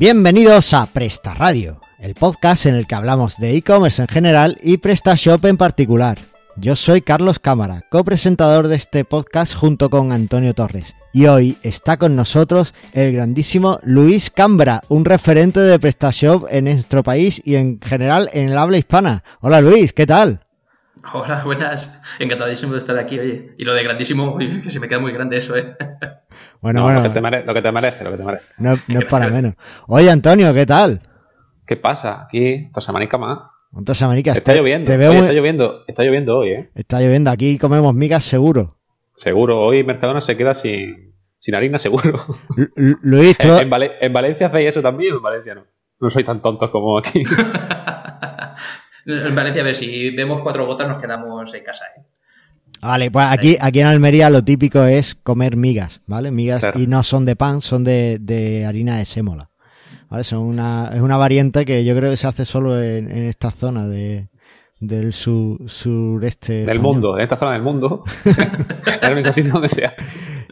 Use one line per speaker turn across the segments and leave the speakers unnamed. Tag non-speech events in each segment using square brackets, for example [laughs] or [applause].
Bienvenidos a Presta Radio, el podcast en el que hablamos de e-commerce en general y PrestaShop en particular. Yo soy Carlos Cámara, copresentador de este podcast junto con Antonio Torres. Y hoy está con nosotros el grandísimo Luis Cambra, un referente de PrestaShop en nuestro país y en general en el habla hispana. Hola Luis, ¿qué tal?
Hola, buenas. Encantadísimo de estar aquí, oye. Y lo de grandísimo, [laughs] que se me queda muy grande eso, ¿eh?
Bueno, bueno.
Lo que, te merece, lo que te merece, lo que te merece.
No, [laughs] no es para menos. Oye, Antonio, ¿qué tal?
¿Qué pasa? Aquí, Tosamanica más.
Entonces, América,
Está lloviendo.
te veo
Oye,
muy-
está lloviendo. Está lloviendo hoy, ¿eh?
Está lloviendo, aquí comemos migas seguro.
Seguro. Hoy Mercadona se queda sin, sin harina, seguro.
Lu- Luis, tú-
En, en Vale- en Valencia hacéis eso también, o en Valencia no. No soy tan tontos como aquí. [laughs]
En Valencia, a ver, si vemos cuatro gotas nos quedamos en casa, ¿eh?
Vale, pues aquí, aquí en Almería lo típico es comer migas, ¿vale? Migas
Claro.
y no son de pan, son de, de harina de sémola. ¿Vale? Son una, es una variante que yo creo que se hace solo en, en esta zona de, del su- sureste.
Del
español.
mundo, en esta zona del mundo. [laughs] es el único sitio donde sea.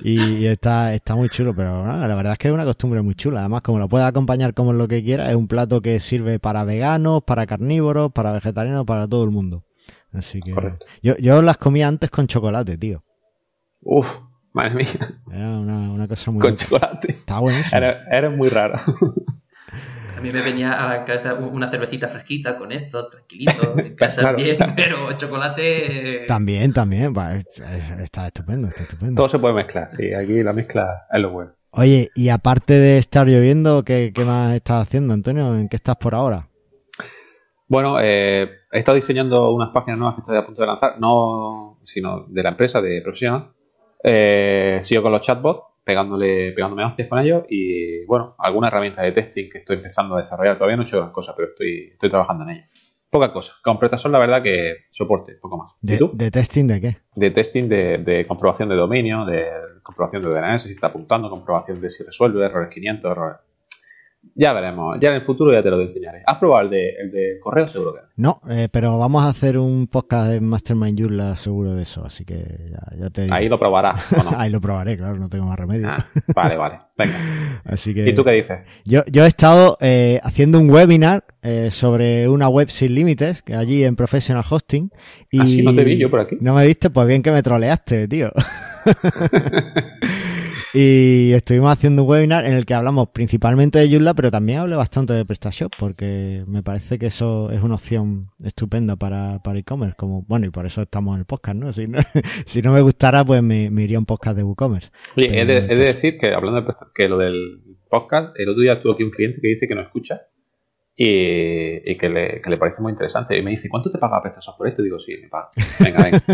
Y, y está, está muy chulo, pero la verdad es que es una costumbre muy chula. Además, como lo puedes acompañar como lo que quieras, es un plato que sirve para veganos, para carnívoros, para vegetarianos, para todo el mundo. Así que
Correcto.
yo, yo las comía antes con chocolate, tío.
Uf, madre mía.
Era una, una cosa muy...
Con chocolate.
Está buenísimo.
Eres, eres muy rara.
A mí me venía a la cabeza una cervecita fresquita con esto, tranquilito, [laughs] en casa
Claro,
bien,
claro.
pero chocolate...
También, también. va, es- está estupendo, está estupendo.
Todo se puede mezclar. Sí, aquí la mezcla es lo bueno.
Oye, y aparte de estar lloviendo, ¿qué, qué más estás haciendo, Antonio? ¿En qué estás por ahora?
Bueno, eh, he estado diseñando unas páginas nuevas que estoy a punto de lanzar, no sino de la empresa, de profesional. Eh, sigo con los chatbots, pegándole, pegándome hostias con ellos y, bueno, alguna herramienta de testing que estoy empezando a desarrollar. Todavía no he hecho gran cosa, pero estoy, estoy trabajando en ello. Poca cosa. Con Pretasol, la verdad que soporte, poco más. ¿Y
¿De,
tú?
de testing de qué?
De testing de, de comprobación de dominio, de comprobación de DNS, si está apuntando, comprobación de si resuelve, errores 500, errores. Ya veremos, ya en el futuro ya te lo enseñaré. ¿Has probado el de, el de correo? Seguro que no.
Eh, pero vamos a hacer un podcast de Mastermind Joomla seguro de eso, así que ya, ya te.
Ahí lo probarás, ¿o no? [laughs]
Ahí lo probaré, claro, no tengo más remedio.
Ah, vale, vale. Venga.
Así que...
¿Y tú qué dices?
Yo, yo he estado eh, haciendo un webinar eh, sobre una web sin límites, que allí en Professional Hosting. Y
¿Ah, sí? ¿No te vi yo por aquí?
¿No me viste? Pues bien que me troleaste, tío. [laughs] y estuvimos haciendo un webinar en el que hablamos principalmente de Joomla, pero también hablé bastante de PrestaShop, porque me parece que eso es una opción estupenda para, para e-commerce. Como, bueno, y por eso estamos en el podcast, ¿no? Si no, [laughs] si no me gustara, pues me, me iría a un podcast de WooCommerce.
Oye, he de, he de
pues,
decir que hablando de que lo del podcast, el otro día tuve aquí un cliente que dice que no escucha y, y que, le, que le parece muy interesante. Y me dice, ¿cuánto te paga PrestaShop por esto? Y digo, sí, me paga. Venga, venga. [laughs]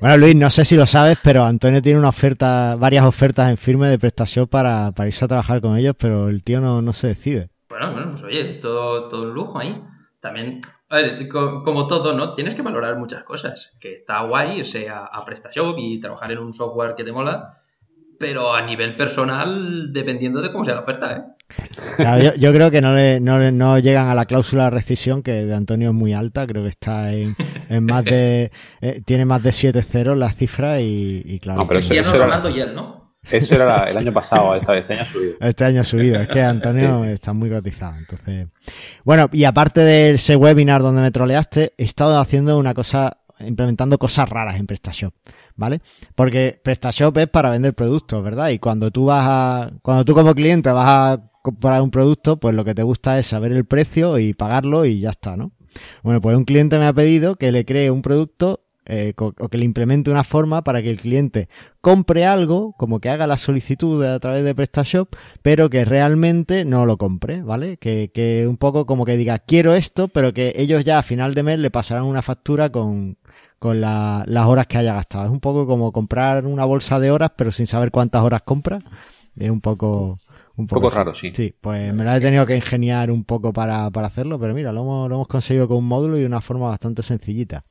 Bueno, Luis, no sé si lo sabes, pero Antonio tiene una oferta, varias ofertas en firme de PrestaShop para, para irse a trabajar con ellos, pero el tío no, no se decide.
Bueno, bueno, pues oye, todo, todo un lujo ahí. También, a ver, co- como todo, ¿no? Tienes que valorar muchas cosas. Que está guay irse a, a PrestaShop y trabajar en un software que te mola, pero a nivel personal, dependiendo de cómo sea la oferta, ¿eh?
Claro, yo, yo creo que no, le, no, le- no llegan a la cláusula de rescisión, que de Antonio es muy alta, creo que está en, en más de, [laughs] eh, tiene más de 7 ceros la cifra y, y claro.
No, pero eso- eso era-
Rolando y él, ¿no?
Eso era la- el año [laughs] pasado, esta vez, este año ha subido.
Este año ha subido, es que Antonio
Sí, sí.
está muy cotizado. Entonces, bueno, y aparte de ese webinar donde me troleaste, he estado haciendo una cosa, implementando cosas raras en PrestaShop, ¿vale? Porque PrestaShop es para vender productos, ¿verdad? Y cuando tú vas a, cuando tú como cliente vas a comprar un producto, pues lo que te gusta es saber el precio y pagarlo y ya está, ¿no? Bueno, pues un cliente me ha pedido que le cree un producto eh, co- o que le implemente una forma para que el cliente compre algo, como que haga la solicitud a través de PrestaShop, pero que realmente no lo compre, ¿vale? Que, que un poco como que diga, quiero esto, pero que ellos ya a final de mes le pasarán una factura con, con la- las horas que haya gastado. Es un poco como comprar una bolsa de horas, pero sin saber cuántas horas compra. Es un poco... Un
poco
así.
raro, sí.
Sí, pues me la he tenido que ingeniar un poco para, para hacerlo, pero mira, lo hemos, lo hemos conseguido con un módulo y de una forma bastante sencillita.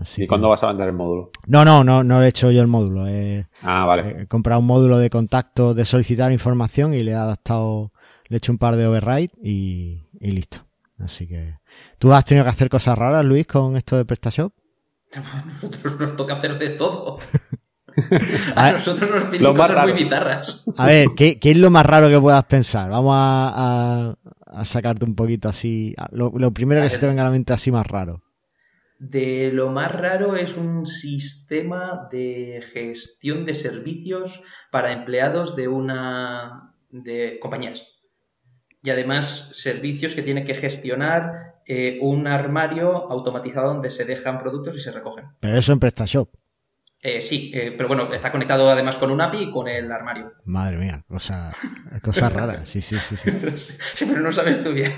Así
¿Y
que-
cuándo vas a vender el módulo?
No, no, no, no he hecho yo el módulo. He,
Ah, vale.
he comprado un módulo de contacto de solicitar información y le he adaptado, le he hecho un par de override y, y listo. Así que, ¿tú has tenido que hacer cosas raras, Luis, con esto de PrestaShop?
Nosotros nos toca hacer de todo. [laughs] a nosotros nos piden cosas muy bizarras.
A ver, ¿qué, es lo más raro que puedas pensar? Vamos a, sacarte un poquito así. Lo, primero que se te venga a la mente así más raro.
De lo más raro es un sistema de gestión de servicios para empleados de una de compañías. Y además servicios que tiene que gestionar eh, un armario automatizado donde se dejan productos y se recogen.
Pero eso en PrestaShop.
Eh, sí, eh, pero bueno, está conectado además con un API y con el armario.
Madre mía, cosa, cosa [laughs] rara, sí, sí, sí, sí.
sí, pero no sabes tú bien.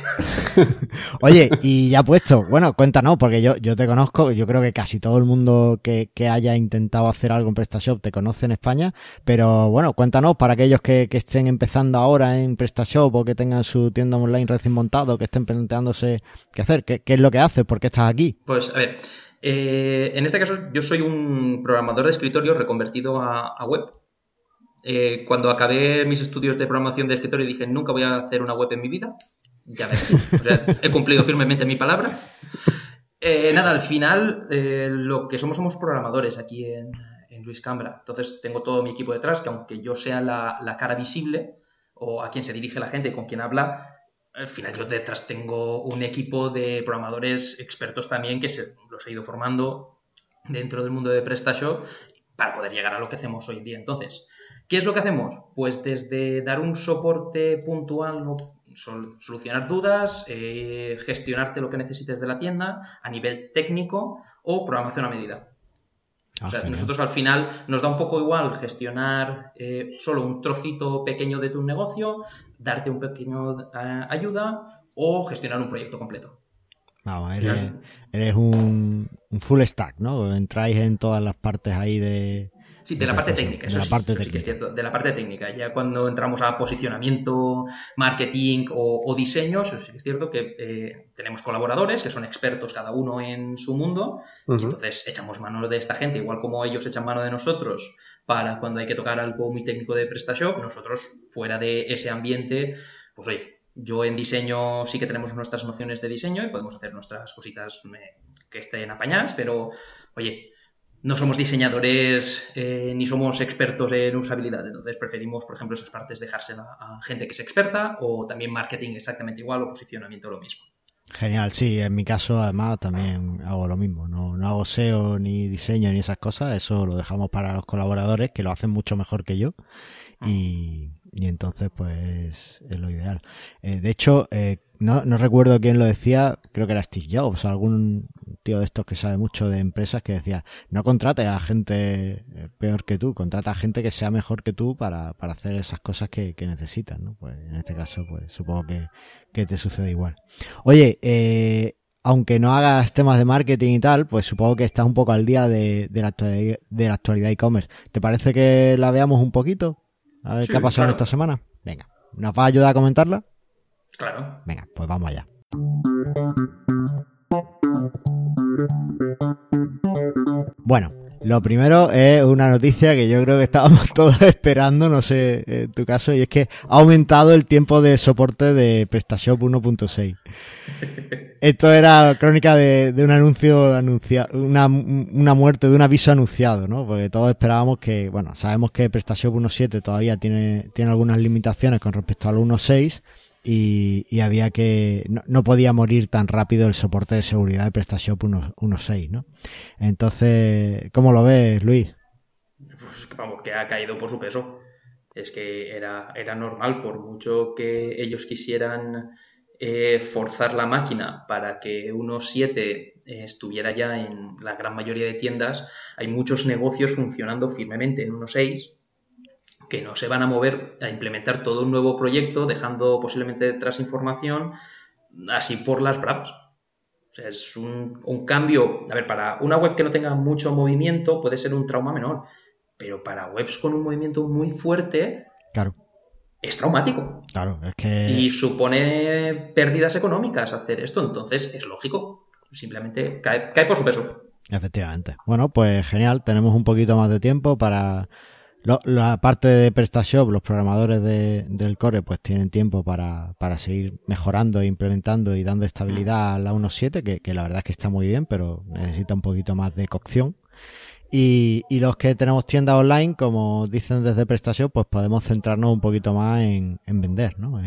[laughs]
Oye, y ya puesto, bueno, cuéntanos, porque yo, yo te conozco, yo creo que casi todo el mundo que, que haya intentado hacer algo en PrestaShop te conoce en España, pero bueno, cuéntanos para aquellos que, que estén empezando ahora en PrestaShop o que tengan su tienda online recién montado, que estén planteándose qué hacer, qué, qué es lo que haces, por qué estás aquí.
Pues a ver, eh, en este caso, yo soy un programador de escritorio reconvertido a, web. Eh, cuando acabé mis estudios de programación de escritorio dije, nunca voy a hacer una web en mi vida. Ya me o sea, he cumplido firmemente mi palabra. Eh, nada, al final, lo que somos somos programadores aquí en, Luis Cambra. Entonces, tengo todo mi equipo detrás, que aunque yo sea la, la cara visible o a quien se dirige la gente, con quien habla, al final yo detrás tengo un equipo de programadores expertos también que se, los he ido formando dentro del mundo de PrestaShop para poder llegar a lo que hacemos hoy día. Entonces, ¿qué es lo que hacemos? Pues desde dar un soporte puntual, solucionar dudas, eh, gestionarte lo que necesites de la tienda a nivel técnico o programación a medida. O sea, ah, nosotros al final nos da un poco igual gestionar eh, solo un trocito pequeño de tu negocio, darte un pequeño eh, ayuda o gestionar un proyecto completo.
Vamos, eres, un, full stack, ¿no? Entráis en todas las partes ahí de...
Sí, de la parte técnica, eso, de la parte técnica. es cierto, de la parte técnica. Ya cuando entramos a posicionamiento, marketing o, diseño, eso sí que es cierto que eh, tenemos colaboradores que son expertos cada uno en su mundo y entonces echamos mano de esta gente, igual como ellos echan mano de nosotros para cuando hay que tocar algo muy técnico de PrestaShop, nosotros fuera de ese ambiente, pues oye, yo en diseño sí que tenemos nuestras nociones de diseño y podemos hacer nuestras cositas eh, que estén apañadas, pero oye, no somos diseñadores eh, ni somos expertos en usabilidad, entonces preferimos, por ejemplo, esas partes dejárselas a gente que es experta o también marketing exactamente igual o posicionamiento lo mismo.
Genial, sí, en mi caso además también hago lo mismo, no, no hago SEO ni diseño ni esas cosas, eso lo dejamos para los colaboradores que lo hacen mucho mejor que yo y, y entonces pues es lo ideal. Eh, de hecho, eh, no, no recuerdo quién lo decía, creo que era Steve Jobs algún tío de estos que sabe mucho de empresas que decía, no contrate a gente eh, peor que tú, contrata a gente que sea mejor que tú para, para hacer esas cosas que, que necesitas, ¿no? Pues en este caso, pues supongo que, que te sucede igual. Oye, eh, aunque no hagas temas de marketing y tal, pues supongo que estás un poco al día de, de la actualidad e-commerce. ¿Te parece que la veamos un poquito? A ver qué ha pasado esta semana. Venga, ¿nos va a ayudar a comentarla?
Claro.
Venga, pues vamos allá. Bueno, lo primero es una noticia que yo creo que estábamos [laughs] todos esperando, no sé en tu caso, y es que ha aumentado el tiempo de soporte de PrestaShop 1.6. [laughs] Esto era crónica de, un anuncio anunciado, una, una, muerte de un aviso anunciado, ¿no? Porque todos esperábamos que, bueno, sabemos que PrestaShop 1.7 todavía tiene, tiene algunas limitaciones con respecto al 1.6 y, había que, no, no, podía morir tan rápido el soporte de seguridad de PrestaShop 1.6, ¿no? Entonces, ¿cómo lo ves, Luis?
Pues vamos, que ha caído por su peso. Es que era, era normal, por mucho que ellos quisieran eh, forzar la máquina para que 1.7 eh, estuviera ya en la gran mayoría de tiendas, hay muchos negocios funcionando firmemente en 1.6 que no se van a mover a implementar todo un nuevo proyecto, dejando posiblemente detrás información así por las bravas. O sea, es un, un, cambio. A ver, para una web que no tenga mucho movimiento puede ser un trauma menor, pero para webs con un movimiento muy fuerte,
claro
es traumático.
Claro, es que.
Y supone pérdidas económicas hacer esto, entonces es lógico. Simplemente cae, por su peso.
Efectivamente. Bueno, pues genial, tenemos un poquito más de tiempo para. La parte de PrestaShop, los programadores del core, pues tienen tiempo para, para seguir mejorando, e implementando y dando estabilidad a la 1.7, que, que la verdad es que está muy bien, pero necesita un poquito más de cocción. Y, y los que tenemos tiendas online, como dicen desde PrestaShop, pues podemos centrarnos un poquito más en, en vender, ¿no?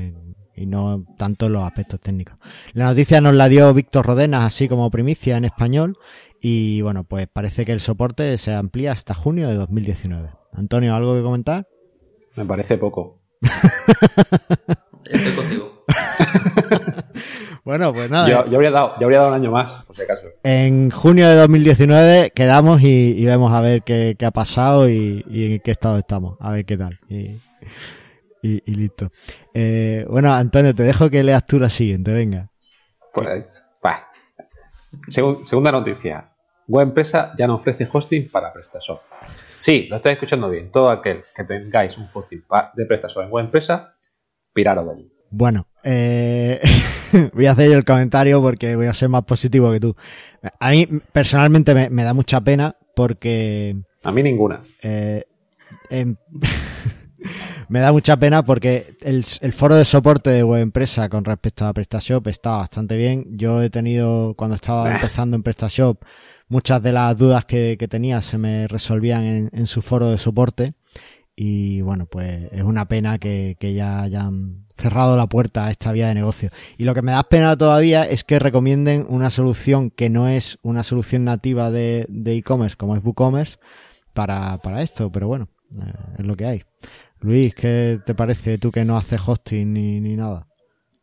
Y no tanto en los aspectos técnicos. La noticia nos la dio Víctor Rodenas, así como primicia en español. Y bueno, pues parece que el soporte se amplía hasta junio de 2019. Antonio, ¿algo que comentar?
Me parece poco.
Estoy contigo. [laughs]
Bueno, pues nada.
Yo, yo habría dado, yo habría dado un año más, por si acaso.
En junio de 2019 quedamos y, y vemos a ver qué, qué ha pasado y, y en qué estado estamos. A ver qué tal. Y, y- y listo. Eh, bueno, Antonio, te dejo que leas tú la siguiente, venga.
Pues, va. Segun- segunda noticia. Web empresa ya no ofrece hosting para PrestaShop. Sí, lo estáis escuchando bien. Todo aquel que tengáis un hosting de PrestaShop en web empresa, piraros de allí.
Bueno, eh, [laughs] voy a hacer yo el comentario porque voy a ser más positivo que tú. A mí personalmente me, me da mucha pena porque
A mí ninguna.
eh, [laughs] me da mucha pena porque el, el foro de soporte de web empresa con respecto a PrestaShop está bastante bien. Yo he tenido, cuando estaba empezando en PrestaShop, muchas de las dudas que, que tenía se me resolvían en, en su foro de soporte. Y bueno, pues es una pena que, que ya hayan cerrado la puerta a esta vía de negocio. Y lo que me da pena todavía es que recomienden una solución que no es una solución nativa de e-commerce como es WooCommerce para, para esto, pero bueno, eh, es lo que hay. Luis, ¿qué te parece tú que no hace hosting ni, ni nada?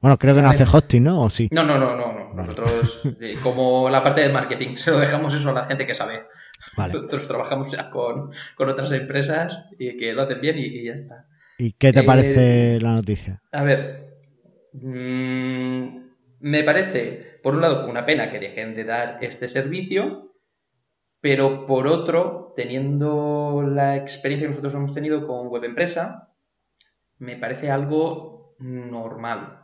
Bueno, creo que no hace hosting, ¿no? ¿O sí?
No, no, no, no, no. Nosotros, eh, como la parte de marketing, [laughs] se lo dejamos eso a la gente que sabe.
Vale.
Nosotros trabajamos ya con, con otras empresas y que lo hacen bien y, y ya está.
¿Y qué te
Eh,
parece la noticia?
A ver, mm, me parece, por un lado, una pena que dejen de dar este servicio, pero por otro, teniendo la experiencia que nosotros hemos tenido con web empresa, me parece algo normal.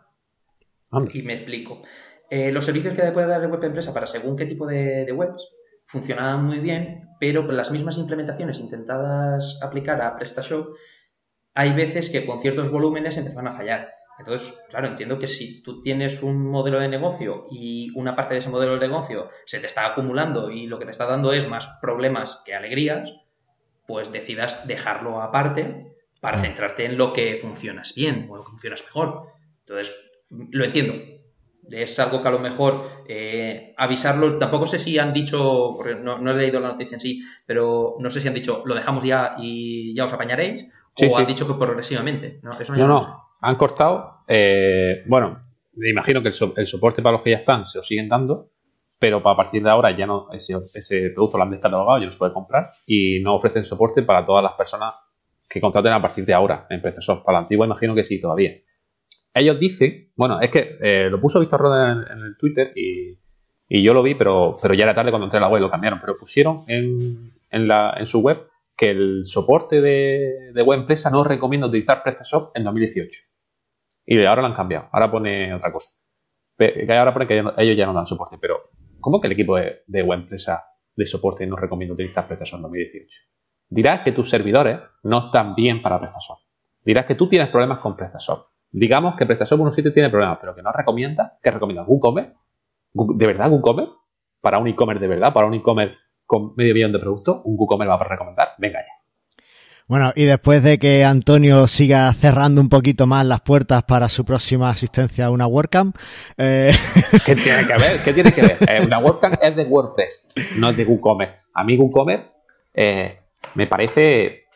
Anda.
Y me explico. Eh, los servicios que puede dar web empresa para según qué tipo de, de webs funcionaban muy bien, pero las mismas implementaciones intentadas aplicar a PrestaShop, hay veces que con ciertos volúmenes empezaban a fallar. Entonces, claro, entiendo que si tú tienes un modelo de negocio y una parte de ese modelo de negocio se te está acumulando y lo que te está dando es más problemas que alegrías, pues decidas dejarlo aparte para centrarte en lo que funcionas bien o lo que funcionas mejor. Entonces, lo entiendo. Es algo que a lo mejor eh, avisarlo, tampoco sé si han dicho, porque no, no he leído la noticia en sí, pero no sé si han dicho lo dejamos ya y ya os apañaréis,
Sí,
o
sí.
han dicho que progresivamente. No, eso
No, no, han cortado. eh, bueno, me imagino que el, so- el soporte para los que ya están se lo siguen dando, pero para partir de ahora ya no ese, ese producto lo han descatalogado, ya no se puede comprar y no ofrecen soporte para todas las personas que contraten a partir de ahora en PrestaShop. Para la antigua imagino que sí, todavía. Ellos dicen, bueno, es que eh, lo puso Víctor Roda en, el Twitter y, yo lo vi, pero, pero ya era tarde cuando entré a la web lo cambiaron, pero pusieron en, su web que el soporte de, de web empresa no recomienda utilizar PrestaShop en 2018. Y ahora lo han cambiado. Ahora pone otra cosa. Ahora pone que ellos ya no dan soporte. Pero, ¿cómo que el equipo de, de web empresa de soporte no recomienda utilizar PrestaShop en 2018? Dirás que tus servidores no están bien para PrestaShop. Dirás que tú tienes problemas con PrestaShop. Digamos que PrestaShop 1.7 tiene problemas, pero que no recomienda. ¿Qué recomienda? ¿WooCommerce? ¿De verdad WooCommerce? ¿Para un e-commerce de verdad? ¿Para un e-commerce con medio millón de productos? ¿Un WooCommerce va a recomendar? Venga ya.
Bueno, y después de que Antonio siga cerrando un poquito más las puertas para su próxima asistencia a una WordCamp, eh, [laughs]
¿Qué tiene que ver? ¿Qué tiene que ver? Eh, una WordCamp es de WordPress, no es de WooCommerce. A mí WooCommerce eh, me parece,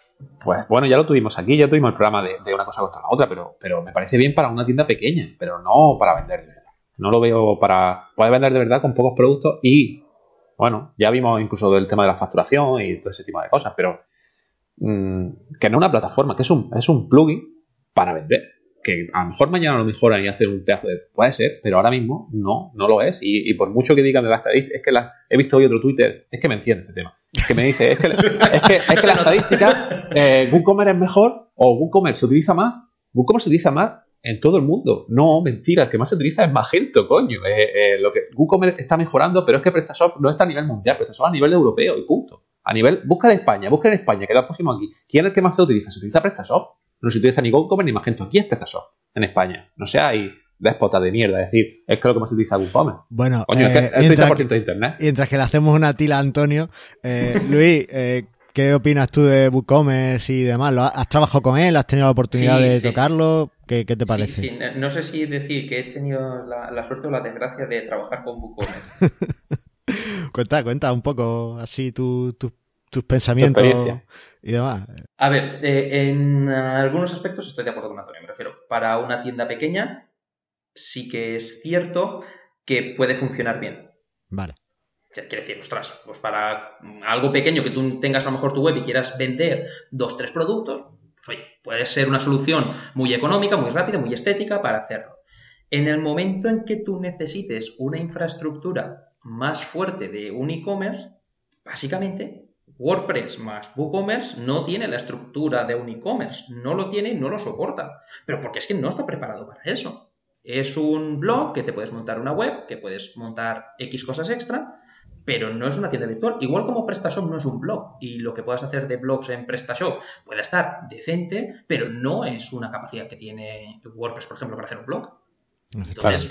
pues bueno, ya lo tuvimos aquí, ya tuvimos el programa de, una cosa contra la otra, pero, pero me parece bien para una tienda pequeña, pero no para vender de verdad. No lo veo para poder vender de verdad con pocos productos y, bueno, ya vimos incluso del tema de la facturación y todo ese tipo de cosas, pero mm, que no una plataforma, que es un, es un plugin para vender que a lo mejor mañana lo mejoran y hacen un pedazo de... Puede ser, pero ahora mismo no, no lo es. Y, por mucho que digan de la estadística, es que la, he visto hoy otro Twitter, es que me enciende este tema. Es que me dice, es que, es que, es que la estadística, eh, WooCommerce es mejor o WooCommerce se utiliza más. WooCommerce se utiliza más en todo el mundo. No, mentira, el que más se utiliza es Magento, coño. Eh, eh, lo que WooCommerce está mejorando, pero es que PrestaShop no está a nivel mundial, PrestaShop a nivel europeo y punto. A nivel, busca en España, busca en España, que el próximo aquí. ¿Quién es el que más se utiliza? ¿Se utiliza PrestaShop? No se utiliza ni WooCommerce ni Magento. Aquí es PrestaShop, en España. No seáis déspota de mierda. Es decir, es que lo que más utiliza WooCommerce.
Bueno,
Coño, es que
eh,
el 30%
mientras, que,
de internet.
mientras que le hacemos una tila a Antonio, eh, [laughs] Luis, eh, ¿qué opinas tú de WooCommerce y demás? ¿Lo has, has trabajado con él? ¿Has tenido la oportunidad
Sí,
de
sí.
tocarlo? ¿Qué, qué te parece?
Sí, sí, no- no sé si decir que he tenido la, la suerte o la desgracia de trabajar con WooCommerce. [laughs]
Cuenta, cuenta un poco así tu- tu- tus pensamientos
experiencia.
y demás.
A ver, eh, en algunos aspectos estoy de acuerdo con Antonio, me refiero. Para una tienda pequeña, sí que es cierto que puede funcionar bien.
Vale.
Quiere decir, ostras, pues para algo pequeño que tú tengas a lo mejor tu web y quieras vender dos, tres productos, pues oye, puede ser una solución muy económica, muy rápida, muy estética para hacerlo. En el momento en que tú necesites una infraestructura más fuerte de un e-commerce, básicamente WordPress más WooCommerce no tiene la estructura de un e-commerce, no lo tiene y no lo soporta, pero porque es que no está preparado para eso. Es un blog que te puedes montar una web, que puedes montar X cosas extra, pero no es una tienda virtual. Igual como PrestaShop no es un blog y lo que puedas hacer de blogs en PrestaShop puede estar decente, pero no es una capacidad que tiene WordPress, por ejemplo, para hacer un blog. Entonces,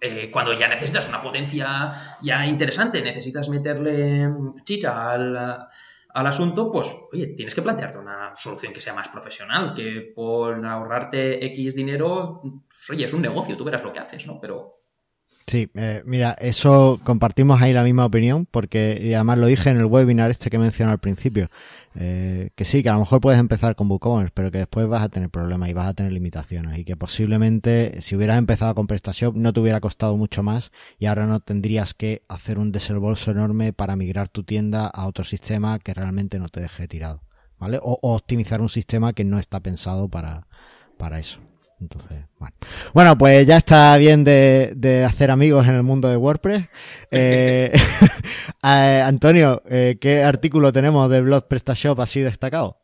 eh, cuando ya necesitas una potencia ya interesante, necesitas meterle chicha al, al asunto, pues, oye, tienes que plantearte una solución que sea más profesional, que por ahorrarte X dinero, pues, oye, es un negocio, tú verás lo que haces, ¿no? Pero
Sí, eh, mira, eso compartimos ahí la misma opinión, porque y además lo dije en el webinar este que mencioné al principio, eh, que sí, que a lo mejor puedes empezar con WooCommerce, pero que después vas a tener problemas y vas a tener limitaciones y que posiblemente si hubieras empezado con PrestaShop no te hubiera costado mucho más y ahora no tendrías que hacer un desembolso enorme para migrar tu tienda a otro sistema que realmente no te deje tirado, ¿vale? O, o optimizar un sistema que no está pensado para, para eso. Entonces, bueno. Bueno, pues ya está bien de, de hacer amigos en el mundo de WordPress. Eh, [laughs] [laughs] eh, Antonio, eh, ¿qué artículo tenemos de blog PrestaShop así destacado?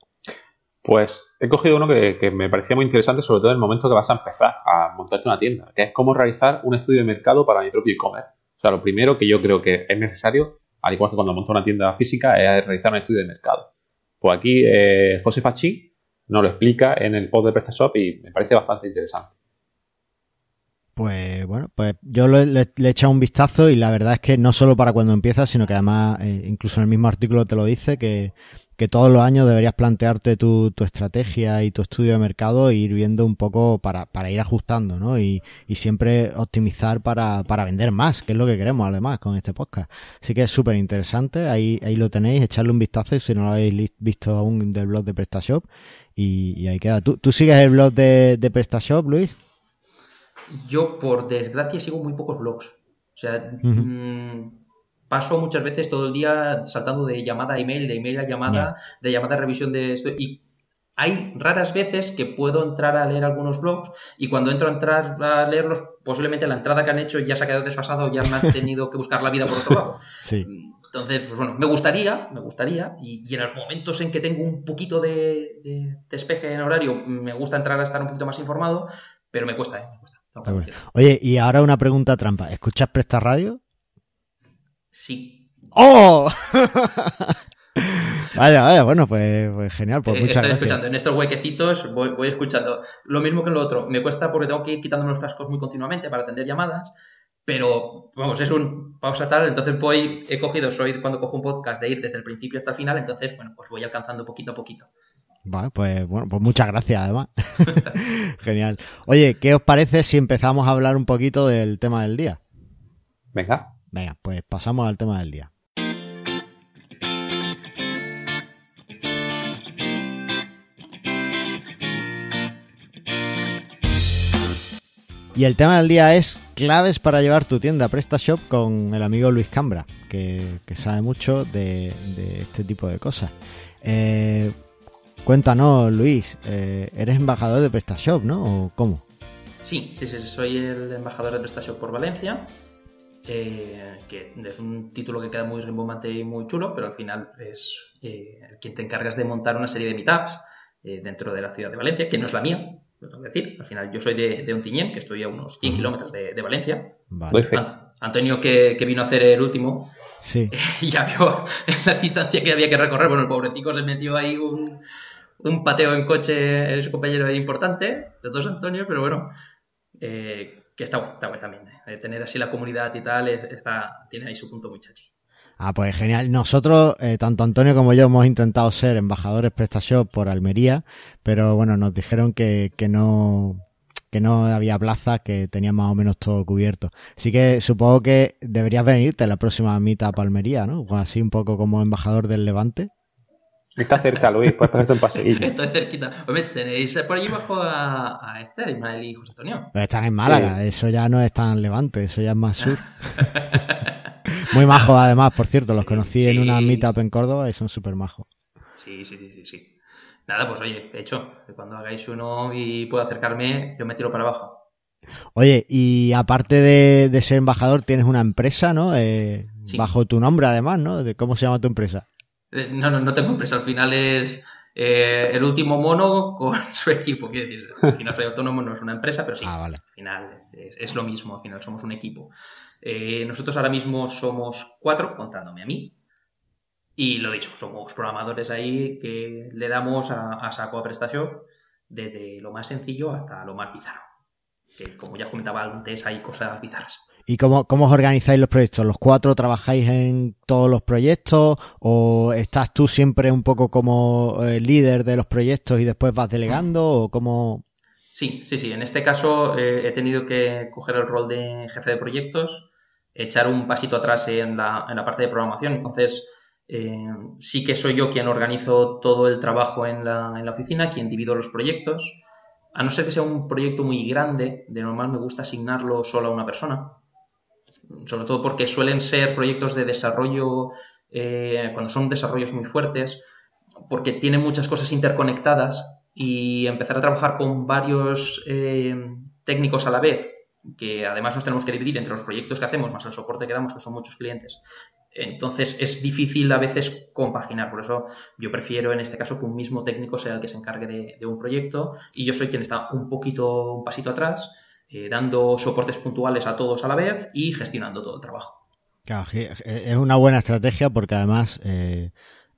Pues he cogido uno que, que me parecía muy interesante, sobre todo en el momento que vas a empezar a montarte una tienda, que es cómo realizar un estudio de mercado para mi propio e-commerce. O sea, lo primero que yo creo que es necesario, al igual que cuando monto una tienda física, es realizar un estudio de mercado. Pues aquí eh, José Fachín nos lo explica en el post de PrestaShop y me parece bastante interesante.
Pues bueno, pues yo le, he echado un vistazo y la verdad es que no solo para cuando empiezas, sino que además, eh, incluso en el mismo artículo te lo dice, que, que todos los años deberías plantearte tu, tu estrategia y tu estudio de mercado e ir viendo un poco para, para ir ajustando, ¿no? Y, y siempre optimizar para, para vender más, que es lo que queremos además con este podcast. Así que es súper interesante, ahí, ahí lo tenéis, echarle un vistazo si no lo habéis visto aún del blog de PrestaShop y, y ahí queda. ¿Tú, ¿Tú sigues el blog de, de PrestaShop, Luis?
yo, por desgracia, sigo muy pocos blogs. O sea, mm, paso muchas veces todo el día saltando de llamada a email, de email a llamada, de llamada a revisión de esto. Y hay raras veces que puedo entrar a leer algunos blogs y cuando entro a entrar a leerlos, posiblemente la entrada que han hecho ya se ha quedado desfasado, ya me han tenido que buscar la vida por otro lado. [laughs]
Sí.
Entonces, pues bueno, me gustaría, me gustaría, y, y en los momentos en que tengo un poquito de, de despeje en horario, me gusta entrar a estar un poquito más informado, pero me cuesta, ¿eh? Me cuesta.
Oye, y ahora una pregunta trampa. ¿Escuchas Presta Radio?
Sí.
¡Oh! [laughs] vaya, vaya, bueno, pues, pues genial, pues
Eh,
muchas
estoy
gracias.
escuchando, en estos huequecitos voy, voy escuchando. Lo mismo que en lo otro, me cuesta porque tengo que ir quitándome los cascos muy continuamente para atender llamadas, pero vamos, es un pausa tal, entonces voy, he cogido, soy cuando cojo un podcast de ir desde el principio hasta el final, entonces, bueno, pues voy alcanzando poquito a poquito.
Vale, pues bueno, pues muchas gracias además. [laughs] Genial. Oye, ¿qué os parece si empezamos a hablar un poquito del tema del día?
Venga.
Venga, pues pasamos al tema del día. Y el tema del día es claves para llevar tu tienda PrestaShop con el amigo Luis Cambra, que, sabe mucho de, este tipo de cosas. Eh, cuéntanos, Luis, eh, eres embajador de PrestaShop, ¿no? ¿O cómo?
Sí, sí, sí, soy el embajador de PrestaShop por Valencia, eh, que es un título que queda muy rimbombante y muy chulo, pero al final es quien te encargas de montar una serie de meetups dentro de la ciudad de Valencia, que no es la mía, lo tengo que decir. Al final yo soy de, de Ontinyent, que estoy a unos 100
Ujú.
kilómetros de, de Valencia.
Vale.
Antonio, que, que vino a hacer el último,
Sí. [laughs]
y ya vio en [laughs] las distancias que había que recorrer. Bueno, el pobrecito se metió ahí un, un pateo en coche, es un compañero importante, de todos Antonio, pero bueno, eh, que está está guay también. Eh, tener así la comunidad y tal, es- está, tiene ahí su punto muy chachi.
Ah, pues genial. Nosotros, eh, tanto Antonio como yo, hemos intentado ser embajadores PrestaShop por Almería, pero bueno, nos dijeron que, que no que no había plaza, que tenía más o menos todo cubierto. Así que supongo que deberías venirte a la próxima Meetup a Almería, ¿no? O así un poco como embajador del Levante.
Está cerca, Luis, puedes ponerte un paseillo. [laughs]
Estoy cerquita. Hombre, tenéis por allí bajo a, a este, a Ismael y José Antonio.
Pero están en Málaga, eso ya no es tan Levante, eso ya es más sur. [laughs] Muy majos [laughs] además, por cierto, los conocí en una Meetup en Córdoba y son súper majos.
Sí, sí, sí, sí, sí. Nada, pues oye, de hecho, cuando hagáis uno y puedo acercarme, yo me tiro para abajo.
Oye, y aparte de, de ser embajador, tienes una empresa, ¿no? Eh,
Sí.
Bajo tu nombre, además, ¿no? De ¿Cómo se llama tu empresa?
No, no, no tengo empresa. Al final es eh, el último mono con [laughs] su equipo. Quiero decir, al final soy autónomo, no es una empresa, pero sí.
Ah, vale.
Al final es, es lo mismo, al final somos un equipo. Eh, nosotros ahora mismo somos cuatro, contándome a mí. Y lo dicho, somos programadores ahí que le damos a, a saco a PrestaShop desde lo más sencillo hasta lo más bizarro. Que como ya comentaba antes, hay cosas bizarras.
¿Y cómo, cómo os organizáis los proyectos? ¿Los cuatro trabajáis en todos los proyectos? ¿O estás tú siempre un poco como eh, líder de los proyectos y después vas delegando? ¿O cómo...?
Sí, sí, sí. En este caso eh, he tenido que coger el rol de jefe de proyectos, echar un pasito atrás en la, en la parte de programación. Entonces, eh, sí que soy yo quien organizo todo el trabajo en la, en la oficina, quien divido los proyectos. A no ser que sea un proyecto muy grande, de normal me gusta asignarlo solo a una persona. Sobre todo porque suelen ser proyectos de desarrollo, eh, cuando son desarrollos muy fuertes, porque tienen muchas cosas interconectadas y empezar a trabajar con varios eh, técnicos a la vez, que además nos tenemos que dividir entre los proyectos que hacemos más el soporte que damos, que son muchos clientes. Entonces es difícil a veces compaginar, por eso yo prefiero en este caso que un mismo técnico sea el que se encargue de, un proyecto y yo soy quien está un poquito, un pasito atrás, eh, dando soportes puntuales a todos a la vez y gestionando todo el trabajo.
Claro, es una buena estrategia porque además eh,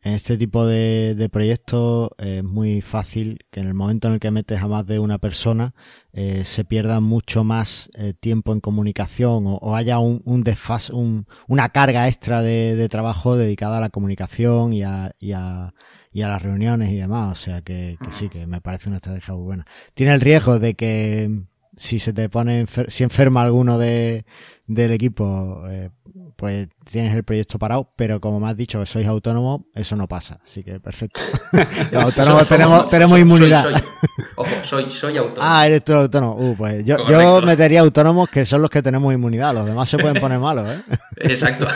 en este tipo de, de proyectos es muy fácil que en el momento en el que metes a más de una persona eh, se pierda mucho más eh, tiempo en comunicación o, o haya un, un desfas, un, una carga extra de, de, trabajo dedicada a la comunicación y a, y a, y a las reuniones y demás. O sea que, que sí, que me parece una estrategia muy buena. Tiene el riesgo de que si se te pone, enfer si enferma alguno de, del equipo, eh, pues tienes el proyecto parado, pero como me has dicho que sois autónomo, eso no pasa, así que perfecto. [laughs] Los autónomos tenemos,
somos-
tenemos
soy-
inmunidad.
soy- [laughs] ojo, soy, soy autónomo.
Ah, eres tú autónomo. Uh, pues yo, yo metería autónomos que son los que tenemos inmunidad, los demás se pueden poner malos, ¿eh? [laughs]
Exacto.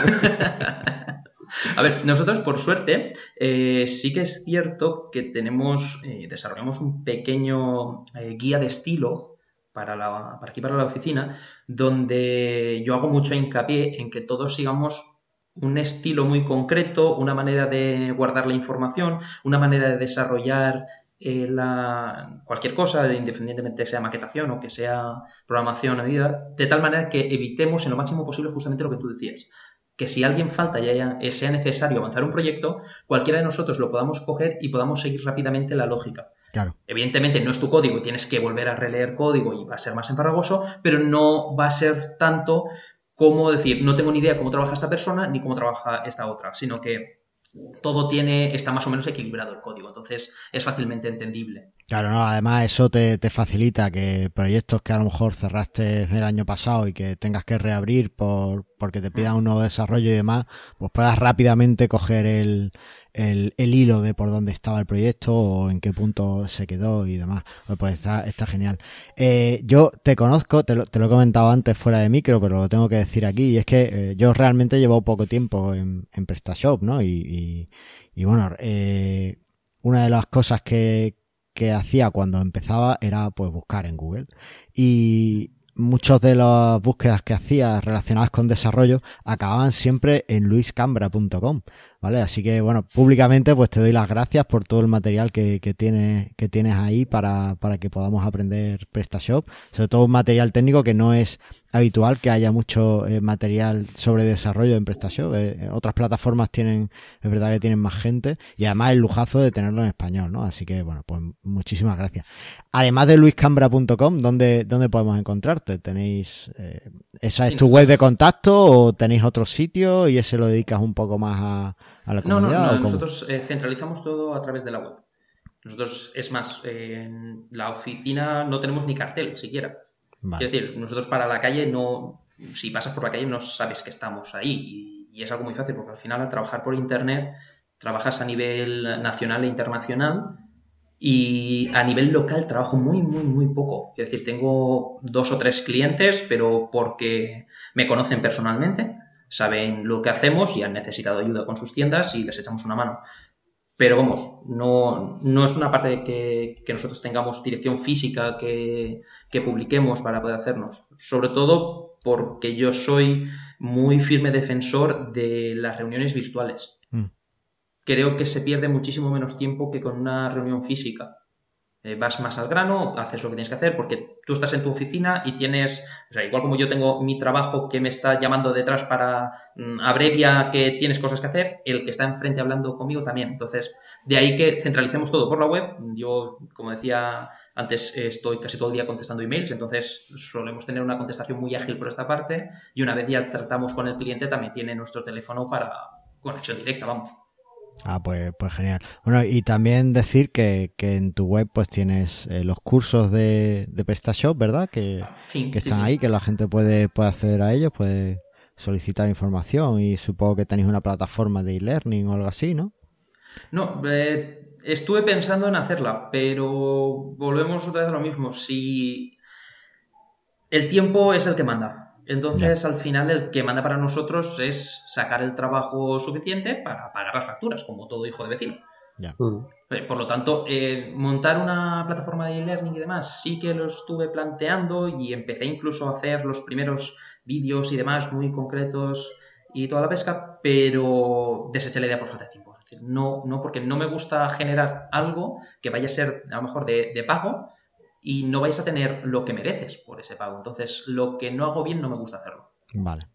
A ver, nosotros por suerte eh, sí que es cierto que tenemos, eh, desarrollamos un pequeño eh, guía de estilo para, la, para aquí, para la oficina, donde yo hago mucho hincapié en que todos sigamos un estilo muy concreto, una manera de guardar la información, una manera de desarrollar eh, la, cualquier cosa, independientemente sea maquetación o que sea programación a medida, de tal manera que evitemos en lo máximo posible justamente lo que tú decías. Que si alguien falta y haya, sea necesario avanzar un proyecto, cualquiera de nosotros lo podamos coger y podamos seguir rápidamente la lógica.
Claro.
Evidentemente no es tu código tienes que volver a releer código y va a ser más emparragoso, pero no va a ser tanto como decir, no tengo ni idea cómo trabaja esta persona ni cómo trabaja esta otra, sino que todo tiene, está más o menos equilibrado el código, entonces es fácilmente entendible.
Claro, no, además eso te, te, facilita que proyectos que a lo mejor cerraste el año pasado y que tengas que reabrir por porque te pidan un nuevo desarrollo y demás, pues puedas rápidamente coger el, el, el hilo de por dónde estaba el proyecto o en qué punto se quedó y demás. Pues está, está genial. Eh, yo te conozco, te lo, te lo, he comentado antes fuera de micro, pero lo tengo que decir aquí, y es que eh, yo realmente llevo poco tiempo en, en PrestaShop, ¿no? Y, y, y bueno, eh, una de las cosas que, que hacía cuando empezaba era pues buscar en Google. Y muchos de las búsquedas que hacía relacionadas con desarrollo acababan siempre en luiscambra.com ¿vale? Así que, bueno, públicamente pues te doy las gracias por todo el material que, que, tienes, que tienes ahí para, para que podamos aprender PrestaShop, sobre todo un material técnico que no es habitual que haya mucho eh, material sobre desarrollo en PrestaShop. Eh, otras plataformas tienen, es verdad que tienen más gente y además el lujazo de tenerlo en español, ¿no? Así que, bueno, pues muchísimas gracias. Además de luiscambra.com, ¿dónde, ¿dónde podemos encontrarte? ¿Tenéis, eh, esa es tu web de contacto o tenéis otro sitio y ese lo dedicas un poco más a, a la comunidad?
No, no, no nosotros centralizamos todo a través de la web. Nosotros, es más, en la oficina no tenemos ni cartel siquiera. Es decir, nosotros para la calle no, si pasas por la calle no sabes que estamos ahí y, es algo muy fácil porque al final al trabajar por internet trabajas a nivel nacional e internacional y a nivel local trabajo muy, muy, muy poco. Es decir, tengo dos o tres clientes, pero porque me conocen personalmente, saben lo que hacemos y han necesitado ayuda con sus tiendas y les echamos una mano. Pero vamos, no, no es una parte de que, que, nosotros tengamos dirección física que, que, publiquemos para poder hacernos. Sobre todo porque yo soy muy firme defensor de las reuniones virtuales. Mm. Creo que se pierde muchísimo menos tiempo que con una reunión física. Eh, vas más al grano, haces lo que tienes que hacer, porque tú estás en tu oficina y tienes, o sea, igual como yo tengo mi trabajo que me está llamando detrás para mm, abrevia que tienes cosas que hacer, el que está enfrente hablando conmigo también. Entonces, de ahí que centralicemos todo por la web. Yo, como decía antes, estoy casi todo el día contestando emails, entonces solemos tener una contestación muy ágil por esta parte y una vez ya tratamos con el cliente, también tiene nuestro teléfono para conexión directa, vamos.
Ah, pues, pues genial. Bueno, y también decir que, que en tu web pues tienes eh, los cursos de, de PrestaShop, ¿verdad? Que, que están ahí, que la gente puede, puede acceder a ellos, puede solicitar información y supongo que tenéis una plataforma de e-learning o algo así, ¿no?
No, eh, estuve pensando en hacerla, pero volvemos otra vez a lo mismo. Si el tiempo es el que manda. Entonces, al final, el que manda para nosotros es sacar el trabajo suficiente para pagar las facturas, como todo hijo de vecino. Mm. Eh, por lo tanto, eh, montar una plataforma de e-learning y demás sí que lo estuve planteando y empecé incluso a hacer los primeros vídeos y demás muy concretos y toda la pesca, pero deseché la idea por falta de tiempo. Es decir, no, no porque no me gusta generar algo que vaya a ser a lo mejor de, de pago, y no vais a tener lo que mereces por ese pago. Entonces, lo que no hago bien no me gusta hacerlo.
Vale.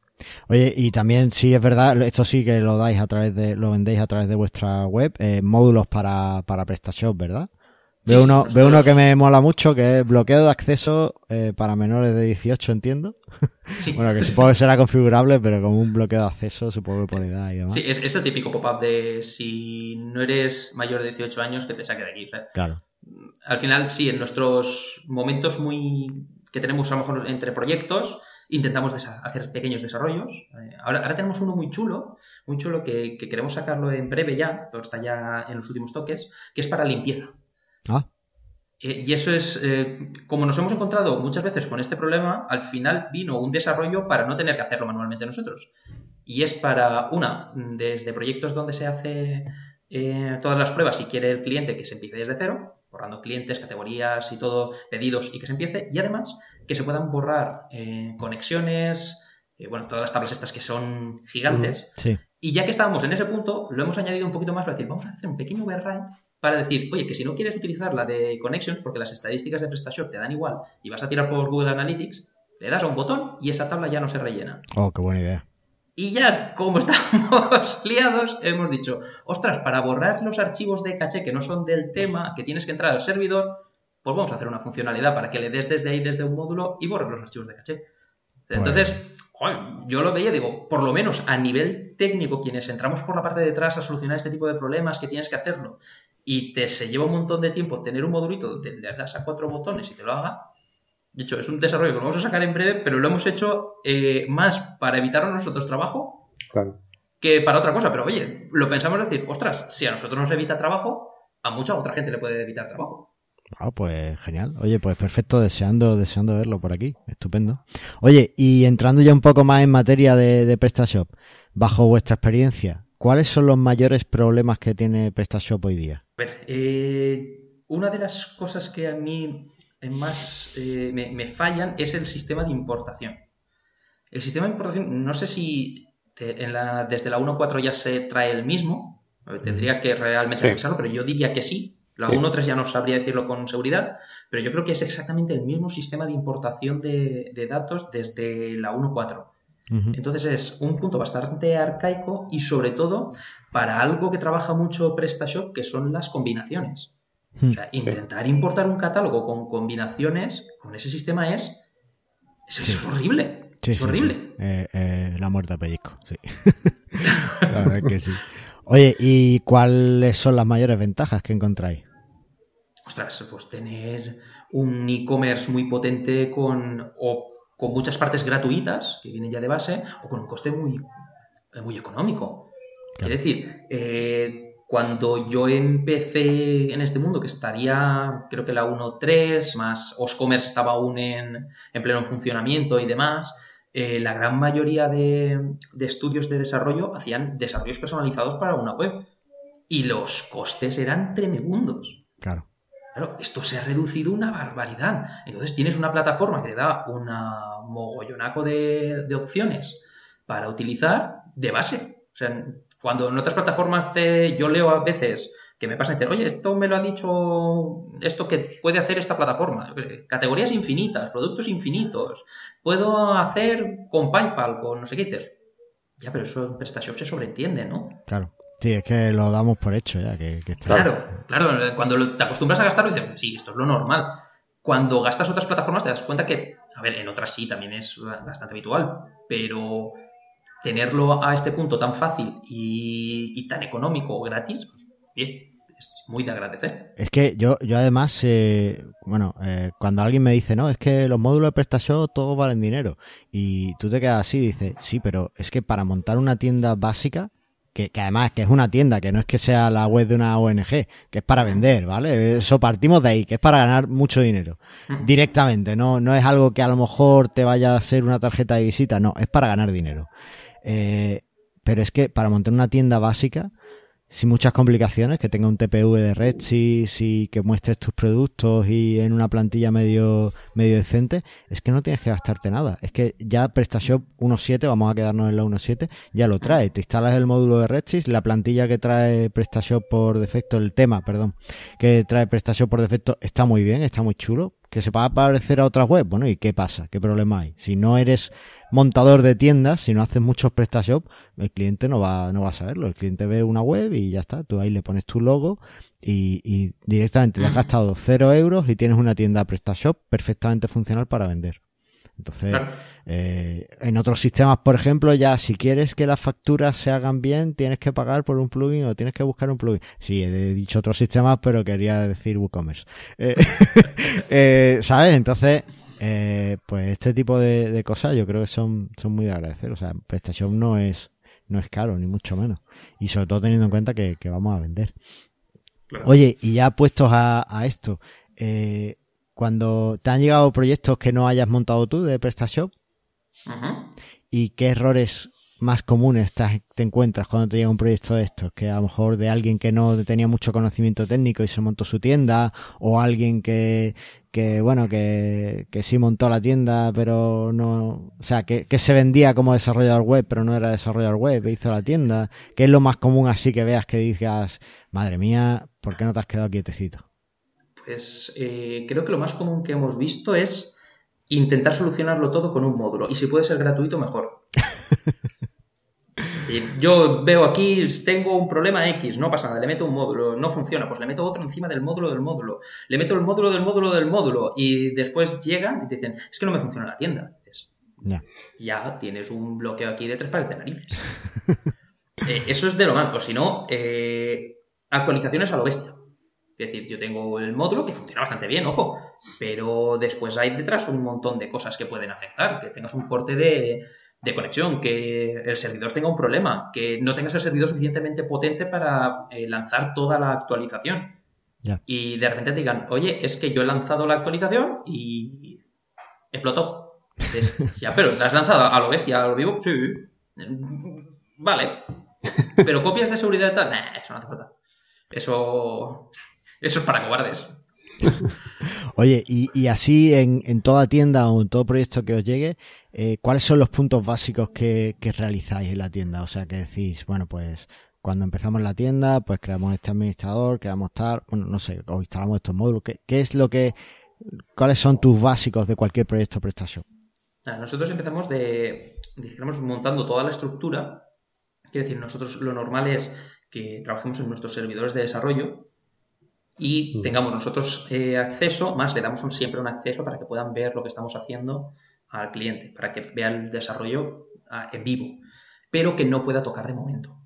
Oye, y también sí es verdad, esto sí que lo dais a través de, lo vendéis a través de vuestra web, eh, módulos para, para PrestaShop, ¿verdad? veo, uno, veo uno que me mola mucho, que es bloqueo de acceso eh, para menores de 18, entiendo. [laughs] Sí. bueno, que supongo que será configurable, pero como un bloqueo de acceso, supongo que por edad y demás.
Sí, es, el típico pop-up de si no eres mayor de 18 años, que te saque de aquí.
Claro
al final, sí, en nuestros momentos muy que tenemos a lo mejor entre proyectos, intentamos hacer pequeños desarrollos. Eh, ahora, ahora, tenemos uno muy chulo, muy chulo que, queremos sacarlo en breve ya, pero está ya en los últimos toques, que es para limpieza.
Ah.
Eh, y eso es, eh, como nos hemos encontrado muchas veces con este problema, al final vino un desarrollo para no tener que hacerlo manualmente nosotros. Y es para, una, desde proyectos donde se hace todas las pruebas y quiere el cliente que se empiece desde cero, borrando clientes, categorías y todo, pedidos y que se empiece. Y además que se puedan borrar eh, conexiones, eh, bueno, todas las tablas estas que son gigantes. Y ya que estábamos en ese punto, lo hemos añadido un poquito más para decir, vamos a hacer un pequeño override para decir, oye, que si no quieres utilizar la de Connections, porque las estadísticas de PrestaShop te dan igual y vas a tirar por Google Analytics, le das a un botón y esa tabla ya no se rellena.
Oh, qué buena idea.
Y ya, como [laughs] estamos liados, hemos dicho, ostras, para borrar los archivos de caché que no son del tema, que tienes que entrar al servidor, pues vamos a hacer una funcionalidad para que le des desde ahí, desde un módulo, y borres los archivos de caché. Entonces, yo lo veía, digo, por lo menos a nivel técnico, quienes entramos por la parte de atrás a solucionar este tipo de problemas, que tienes que hacerlo, y te se lleva un montón de tiempo tener un modulito donde le das a cuatro botones y te lo haga, de hecho, es un desarrollo que lo vamos a sacar en breve, pero lo hemos hecho eh, más para evitarnos nosotros trabajo que para otra cosa. Pero oye, lo pensamos decir, ostras, si a nosotros nos evita trabajo, a mucha otra gente le puede evitar trabajo.
Ah, pues genial. Oye, pues perfecto, deseando, deseando verlo por aquí. Estupendo. Oye, y entrando ya un poco más en materia de, de PrestaShop, bajo vuestra experiencia, ¿cuáles son los mayores problemas que tiene PrestaShop hoy día?
A ver, eh, una de las cosas que a mí más eh, me, fallan es el sistema de importación. El sistema de importación, no sé si en la, desde la 1.4 ya se trae el mismo. Tendría que realmente revisarlo, pero yo diría que sí. La 1.3 ya no sabría decirlo con seguridad, pero yo creo que es exactamente el mismo sistema de importación de, datos desde la 1.4. Entonces es un punto bastante arcaico y sobre todo para algo que trabaja mucho PrestaShop, que son las combinaciones. O sea, intentar importar un catálogo con combinaciones con ese sistema es, es, horrible. es horrible.
Eh, eh, la muerte a pellizco, sí. [laughs] la verdad que sí. Oye, ¿y cuáles son las mayores ventajas que encontráis?
Ostras, pues tener un e-commerce muy potente con, o con muchas partes gratuitas, que vienen ya de base, o con un coste muy, muy económico. Quiere decir, eh, cuando yo empecé en este mundo, que estaría, creo que la 1.3, más Oscommerce estaba aún en, pleno funcionamiento y demás, eh, la gran mayoría de, estudios de desarrollo hacían desarrollos personalizados para una web. Y los costes eran tremendos.
Claro.
Claro, esto se ha reducido una barbaridad. Entonces tienes una plataforma que te da un mogollonaco de, de opciones para utilizar de base. O sea, cuando en otras plataformas te, yo leo a veces que me pasan y dicen, oye, esto me lo ha dicho, esto que puede hacer esta plataforma. Categorías infinitas, productos infinitos. Puedo hacer con PayPal, con no sé qué dices. Ya, pero eso en PrestaShop se sobreentiende, ¿no?
Claro. Sí, es que lo damos por hecho ya. Que,
Claro, claro. Cuando te acostumbras a gastarlo, dices, sí, esto es lo normal. Cuando gastas otras plataformas, te das cuenta que, a ver, en otras sí también es bastante habitual, pero tenerlo a este punto tan fácil y, tan económico o gratis, pues bien, es muy de agradecer.
Es que yo, yo además, eh, bueno, eh, cuando alguien me dice, no, es que los módulos de PrestaShop todos valen dinero, y tú te quedas así y dices, sí, pero es que para montar una tienda básica, que, que, además que es una tienda, que no es que sea la web de una ONG, que es para vender, ¿vale? Eso partimos de ahí, que es para ganar mucho dinero. Directamente, no, no es algo que a lo mejor te vaya a ser una tarjeta de visita, no, es para ganar dinero. Eh, pero es que para montar una tienda básica, sin muchas complicaciones, que tenga un TPV de Redsys y que muestres tus productos y en una plantilla medio, medio decente, es que no tienes que gastarte nada. Es que ya PrestaShop 1.7, vamos a quedarnos en la 1.7, ya lo trae. Te instalas el módulo de Redsys, la plantilla que trae PrestaShop por defecto, el tema, perdón, que trae PrestaShop por defecto está muy bien, está muy chulo. Que se va a parecer a otras web, bueno, ¿y qué pasa? ¿Qué problema hay? Si no eres montador de tiendas, si no haces muchos PrestaShop, el cliente no va, no va a saberlo. El cliente ve una web y ya está. Tú ahí le pones tu logo y, directamente le has gastado cero euros y tienes una tienda PrestaShop perfectamente funcional para vender. Entonces, eh, en otros sistemas, por ejemplo, ya si quieres que las facturas se hagan bien, tienes que pagar por un plugin o tienes que buscar un plugin. Sí, he dicho otros sistemas, pero quería decir WooCommerce. Eh, [laughs] eh, ¿Sabes? Entonces, eh, pues este tipo de, cosas yo creo que son, son muy de agradecer. O sea, PrestaShop no es, no es caro, ni mucho menos. Y sobre todo teniendo en cuenta que, vamos a vender. Oye, y ya puestos a, esto, eh, cuando te han llegado proyectos que no hayas montado tú de PrestaShop, ¿y qué errores más comunes te, encuentras cuando te llega un proyecto de estos? Que a lo mejor de alguien que no tenía mucho conocimiento técnico y se montó su tienda, o alguien que, que bueno, que, que sí montó la tienda, pero no, o sea, que, que se vendía como desarrollador web, pero no era desarrollador web, e hizo la tienda. ¿Qué es lo más común así que veas que digas, madre mía, ¿por qué no te has quedado quietecito?
Pues eh, creo que lo más común que hemos visto es intentar solucionarlo todo con un módulo. Y si puede ser gratuito, mejor. [laughs] Yo veo aquí, tengo un problema X, no pasa nada, le meto un módulo, no funciona, pues le meto otro encima del módulo del módulo, le meto el módulo del módulo del módulo y después llegan y te dicen, es que no me funciona la tienda. ya tienes un bloqueo aquí de tres pares de narices. [laughs] Eh, eso es de lo malo, si no, eh, actualizaciones a lo bestia. Es decir, yo tengo el módulo que funciona bastante bien, ojo, pero después hay detrás un montón de cosas que pueden afectar, que tengas un corte de, de conexión, que el servidor tenga un problema, que no tengas el servidor suficientemente potente para eh, lanzar toda la actualización. Y de repente te digan, oye, es que yo he lanzado la actualización y explotó. [laughs] ya, pero ¿la has lanzado a lo bestia, a lo vivo? Sí. Vale. [laughs] Pero copias de seguridad y tal, nah, eso no hace falta. Eso, eso es para cobardes. [laughs]
Oye, y, así en, toda tienda o en todo proyecto que os llegue, eh, ¿cuáles son los puntos básicos que, realizáis en la tienda? O sea, que decís, bueno, pues cuando empezamos la tienda, pues creamos este administrador, creamos tal, bueno, no sé, o instalamos estos módulos. ¿Qué, qué es lo que, cuáles son tus básicos de cualquier proyecto prestación?
Nosotros empezamos de, dijéramos, montando toda la estructura. Quiere decir, nosotros lo normal es que trabajemos en nuestros servidores de desarrollo y tengamos nosotros eh, acceso, más le damos siempre un acceso para que puedan ver lo que estamos haciendo al cliente, para que vea el desarrollo ah, en vivo, pero que no pueda tocar de momento.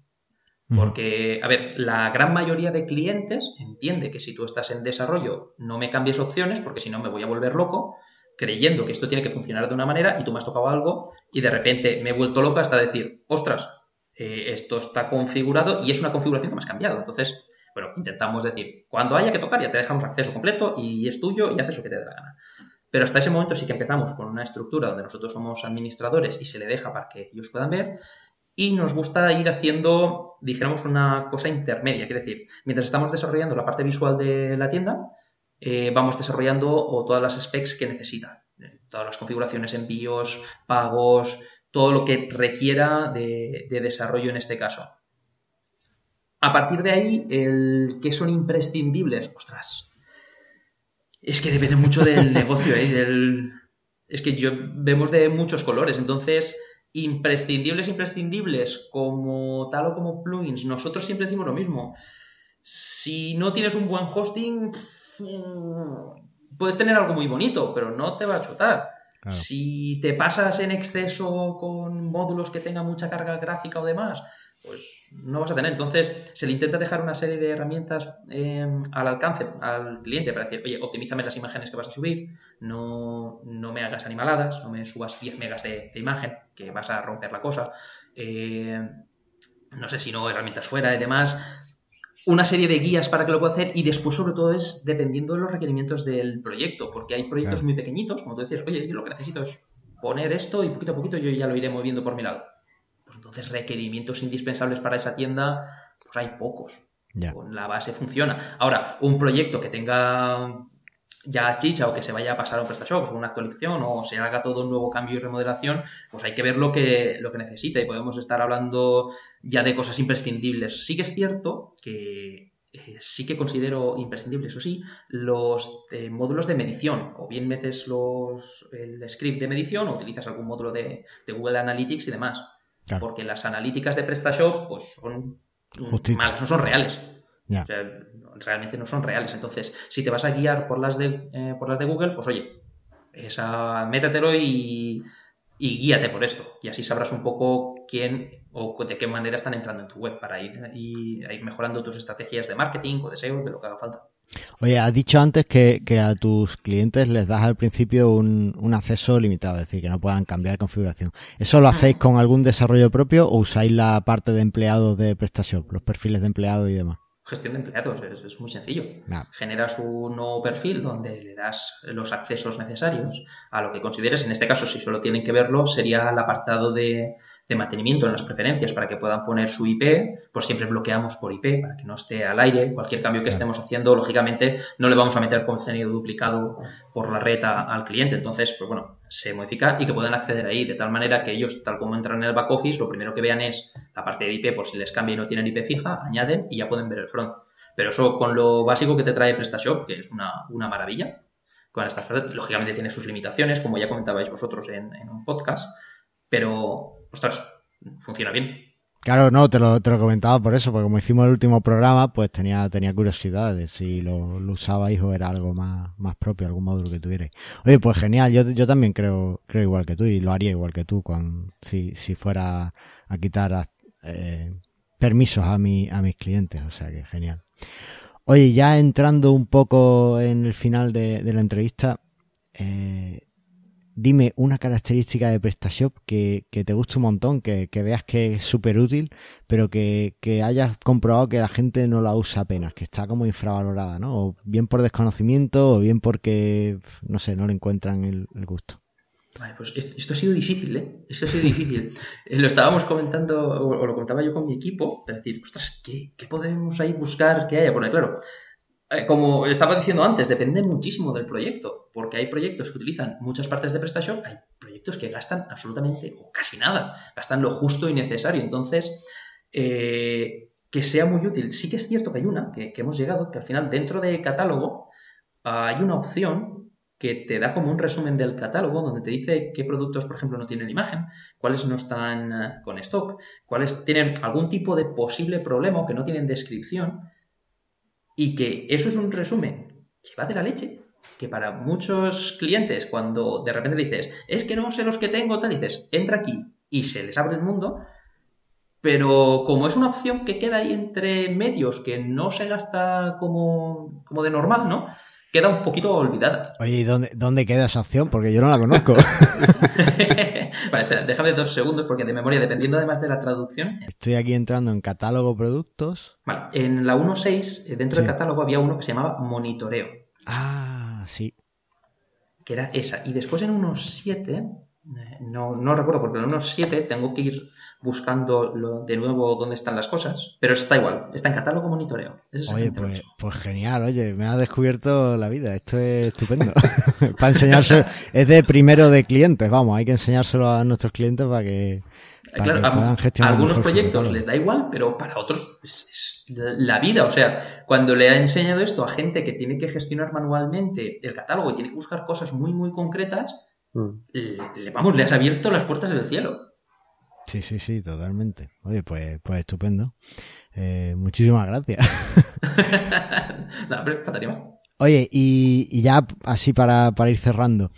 Porque, a ver, la gran mayoría de clientes entiende que si tú estás en desarrollo no me cambies opciones porque si no me voy a volver loco creyendo que esto tiene que funcionar de una manera y tú me has tocado algo y de repente me he vuelto loca hasta decir, ostras, eh, esto está configurado y es una configuración que me has cambiado. Entonces, bueno, intentamos decir, cuando haya que tocar ya te dejamos acceso completo y es tuyo y haces lo que te dé la gana. Pero hasta ese momento sí que empezamos con una estructura donde nosotros somos administradores y se le deja para que ellos puedan ver. Y nos gusta ir haciendo, dijéramos, una cosa intermedia. Quiere decir, mientras estamos desarrollando la parte visual de la tienda, eh, vamos desarrollando todas las specs que necesita. Todas las configuraciones, envíos, pagos, todo lo que requiera de, desarrollo en este caso. A partir de ahí, el que son imprescindibles, ostras, es que depende mucho del [laughs] negocio, ¿eh? Es que yo vemos de muchos colores, entonces imprescindibles, imprescindibles, como tal o como plugins, nosotros siempre decimos lo mismo. Si no tienes un buen hosting, puedes tener algo muy bonito, pero no te va a chutar. Si te pasas en exceso con módulos que tengan mucha carga gráfica o demás, pues no vas a tener. Entonces, se le intenta dejar una serie de herramientas em, al alcance al cliente para decir, oye, optimízame las imágenes que vas a subir, no, me hagas animaladas, no me subas 10 megas de, imagen, que vas a romper la cosa. Eh, no sé si no, herramientas fuera y demás una serie de guías para que lo pueda hacer y después sobre todo es dependiendo de los requerimientos del proyecto, porque hay proyectos muy pequeñitos, como tú decías, oye, yo lo que necesito es poner esto y poquito a poquito yo ya lo iré moviendo por mi lado. Entonces requerimientos indispensables para esa tienda, pues hay pocos. Con la base funciona. Ahora, un proyecto que tenga ya chicha o que se vaya a pasar a un PrestaShop, pues una actualización o se haga todo un nuevo cambio y remodelación, pues hay que ver lo que, lo que necesita y podemos estar hablando ya de cosas imprescindibles. Sí que es cierto que eh, sí que considero imprescindibles, eso sí, los eh, módulos de medición. O bien metes los, el script de medición o utilizas algún módulo de, Google Analytics y demás. Porque las analíticas de PrestaShop pues son malas, no son reales. Realmente no son reales. Entonces, si te vas a guiar por las de, eh, por las de Google, pues oye, esa, métetelo y, y guíate por esto. Y así sabrás un poco quién o de qué manera están entrando en tu web para ir, y, ir mejorando tus estrategias de marketing o de SEO, de lo que haga falta.
Oye, has dicho antes que, a tus clientes les das al principio un, un, acceso limitado, es decir, que no puedan cambiar configuración. ¿Eso lo hacéis con algún desarrollo propio o usáis la parte de empleados de PrestaShop, los perfiles de empleados y demás?
Gestión de empleados, es, muy sencillo. Generas un nuevo perfil donde le das los accesos necesarios a lo que consideres. En este caso, si solo tienen que verlo, sería el apartado de, de mantenimiento en las preferencias para que puedan poner su IP, pues siempre bloqueamos por IP para que no esté al aire. Cualquier cambio que estemos haciendo, lógicamente, no le vamos a meter contenido duplicado por la red al cliente. Entonces, pues bueno, se modifica y que puedan acceder ahí de tal manera que ellos, tal como entran en el back office, lo primero que vean es la parte de IP, por si les cambia y no tienen IP fija, añaden y ya pueden ver el front. Pero eso con lo básico que te trae PrestaShop, que es una, maravilla, con esta lógicamente tiene sus limitaciones, como ya comentabais vosotros en, en un podcast, pero ostras, funciona bien.
Claro, no, te lo, te lo comentaba por eso, porque como hicimos el último programa, pues tenía, tenía curiosidad de si lo, lo usabais o era algo más, más propio, algún módulo que tuvierais. Oye, pues genial, yo, yo también creo, creo igual que tú y lo haría igual que tú si, si fuera a quitar eh, permisos a, mi, a mis clientes, o sea que genial. Oye, ya entrando un poco en el final de, de la entrevista, eh, dime una característica de PrestaShop que, te guste un montón, que, veas que es súper útil, pero que, hayas comprobado que la gente no la usa apenas, que está como infravalorada, ¿no? O bien por desconocimiento o bien porque, no sé, no le encuentran el, gusto.
pues esto ha sido difícil, ¿eh? Esto ha sido difícil. Eh, lo estábamos comentando, o, lo comentaba yo con mi equipo, para decir, ostras, ¿qué, ¿qué, podemos ahí buscar que haya? Porque claro, como estaba diciendo antes, depende muchísimo del proyecto, porque hay proyectos que utilizan muchas partes de PrestaShop, hay proyectos que gastan absolutamente o casi nada, gastan lo justo y necesario. Entonces, eh, que sea muy útil. Sí que es cierto que hay una, que, hemos llegado, que al final dentro de catálogo hay una opción que te da como un resumen del catálogo donde te dice qué productos, por ejemplo, no tienen imagen, cuáles no están eh, con stock, cuáles tienen algún tipo de posible problema o que no tienen descripción y que eso es un resumen que va de la leche, que para muchos clientes cuando de repente dices, es que no sé los que tengo, tal, dices, entra aquí y se les abre el mundo, pero como es una opción que queda ahí entre medios, que no se gasta como, como de normal, ¿no? Queda un poquito olvidada.
Oye, ¿y dónde, dónde queda esa opción? Porque yo no la conozco. [laughs]
vale, espera, déjame dos segundos porque de memoria, dependiendo además de la traducción.
Estoy aquí entrando en catálogo productos.
Vale, en la 1.6, eh, dentro del catálogo había uno que se llamaba monitoreo.
Ah, sí.
Que era esa. Y después en 1.7, eh, no, no recuerdo porque en 1.7 tengo que ir buscando de nuevo dónde están las cosas, pero está igual, está en catálogo monitoreo.
oye, pues, pues, genial, oye, me ha descubierto la vida, esto es estupendo. [laughs] para enseñarse, es de primero de clientes, vamos, hay que enseñárselo a nuestros clientes para que,
claro, puedan gestionar. A algunos proyectos les da igual, pero para otros es, la vida. O sea, cuando le ha enseñado esto a gente que tiene que gestionar manualmente el catálogo y tiene que buscar cosas muy, muy concretas, mm. vamos, le has abierto las puertas del cielo.
Sí, sí, sí, totalmente. Oye, pues, pues estupendo. Eh, muchísimas gracias. [laughs] Oye, y, ya así para, para ir cerrando.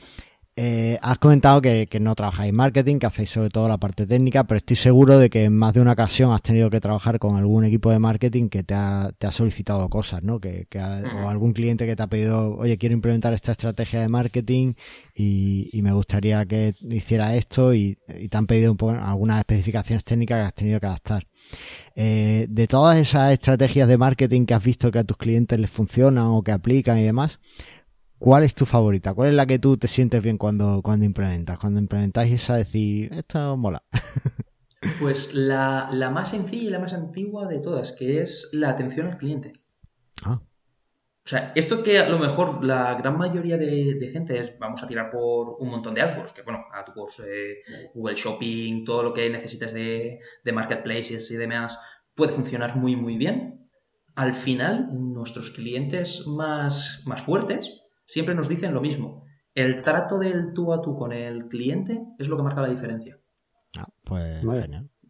Eh, has comentado que, no trabajáis en marketing, que hacéis sobre todo la parte técnica, pero estoy seguro de que en más de una ocasión has tenido que trabajar con algún equipo de marketing que te ha, te ha solicitado cosas, ¿no? Que, o algún cliente que te ha pedido, oye, quiero implementar esta estrategia de marketing y, me gustaría que hiciera esto y, te han pedido un poco algunas especificaciones técnicas que has tenido que adaptar. Eh, de todas esas estrategias de marketing que has visto que a tus clientes les funcionan o que aplican y demás, ¿Cuál es tu favorita? ¿Cuál es la que tú te sientes bien cuando, cuando implementas? Cuando implementáis esa, decir, esta mola. [laughs]
Pues la, más sencilla y la más antigua de todas, que es la atención al cliente. Ah. O sea, esto que a lo mejor la gran mayoría de, gente es, vamos a tirar por un montón de AdWords, que bueno, AdWords, eh, Google Shopping, todo lo que necesites de, de marketplaces y demás, puede funcionar muy, muy bien. Al final, nuestros clientes más, más fuertes siempre nos dicen lo mismo. El trato del tú a tú con el cliente es lo que marca la diferencia.
Ah, pues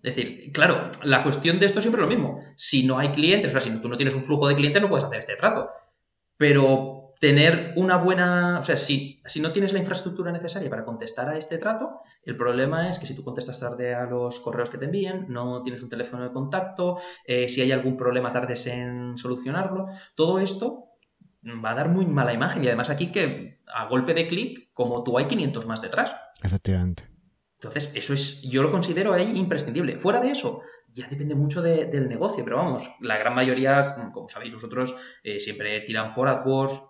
Es decir, claro, la cuestión de esto es siempre lo mismo. Si no hay clientes, o sea, si tú no tienes un flujo de clientes, no puedes hacer este trato. Pero tener una buena, o sea, si, si no tienes la infraestructura necesaria para contestar a este trato, el problema es que si tú contestas tarde a los correos que te envíen, no tienes un teléfono de contacto, eh, si hay algún problema tardes en solucionarlo, todo esto va a dar muy mala imagen. Y además aquí que a golpe de clic, como tú hay 500 más detrás.
Efectivamente.
Entonces, eso es, yo lo considero ahí imprescindible. Fuera de eso, ya depende mucho del negocio, pero vamos, la gran mayoría, como sabéis vosotros, eh, siempre tiran por AdWords,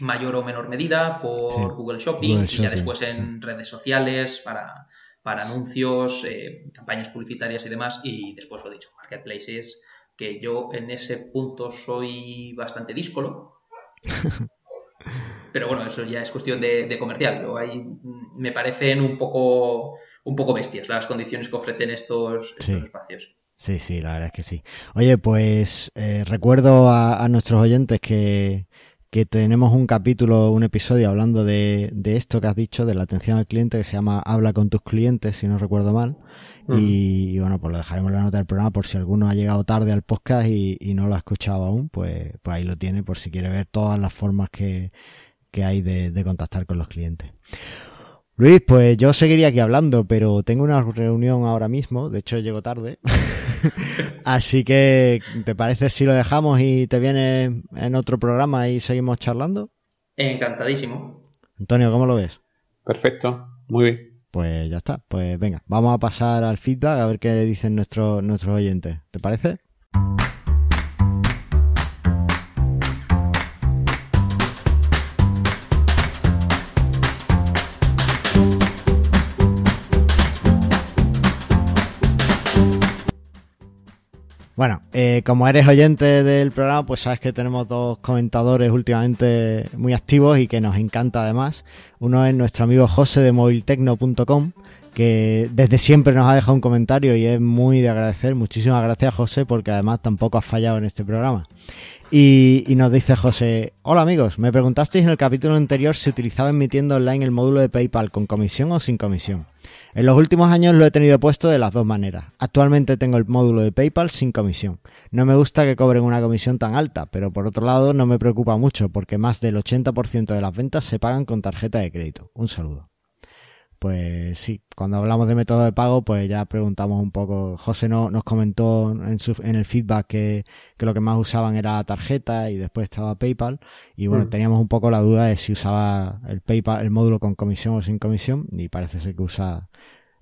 en mayor o menor medida, por Google, Shopping, y ya después en redes sociales para, para anuncios, eh, campañas publicitarias y demás, y después lo dicho, marketplaces, que yo en ese punto soy bastante díscolo, pero bueno, eso ya es cuestión de, comercial. ahí me parecen un poco, un poco bestias las condiciones que ofrecen estos, espacios.
Sí, sí, la verdad es que sí. Oye, pues eh, recuerdo a, nuestros oyentes que, que tenemos un capítulo, un episodio hablando de, de, esto que has dicho, de la atención al cliente, que se llama Habla con tus clientes, si no recuerdo mal. Y, bueno, pues lo dejaremos en la nota del programa por si alguno ha llegado tarde al podcast y, no lo ha escuchado aún, pues, pues ahí lo tiene por si quiere ver todas las formas que, que hay de, de contactar con los clientes. Luis, pues yo seguiría aquí hablando, pero tengo una reunión ahora mismo, de hecho llego tarde. [laughs] Así que, ¿te parece si lo dejamos y te vienes en otro programa y seguimos charlando?
Encantadísimo.
Antonio, ¿cómo lo ves?
Perfecto, muy bien.
Pues ya está. Pues venga, vamos a pasar al feedback a ver qué le dicen nuestros, nuestros oyentes. ¿Te parece? Bueno, eh, como eres oyente del programa, pues sabes que tenemos dos comentadores últimamente muy activos y que nos encanta además. Uno es nuestro amigo José de moviltecno.com, que desde siempre nos ha dejado un comentario y es muy de agradecer. Muchísimas gracias José, porque además tampoco has fallado en este programa. Y, nos dice José, hola amigos, me preguntasteis en el capítulo anterior si utilizaba en mi tienda online el módulo de PayPal con comisión o sin comisión. En los últimos años lo he tenido puesto de las dos maneras. Actualmente tengo el módulo de PayPal sin comisión. No me gusta que cobren una comisión tan alta, pero por otro lado no me preocupa mucho porque más del 80% de las ventas se pagan con tarjeta de crédito. Un saludo pues sí, cuando hablamos de método de pago, pues ya preguntamos un poco. José no, nos comentó en, su, en el feedback que, que, lo que más usaban era tarjeta y después estaba PayPal. Y bueno, mm. teníamos un poco la duda de si usaba el PayPal, el módulo con comisión o sin comisión. Y parece ser que usa,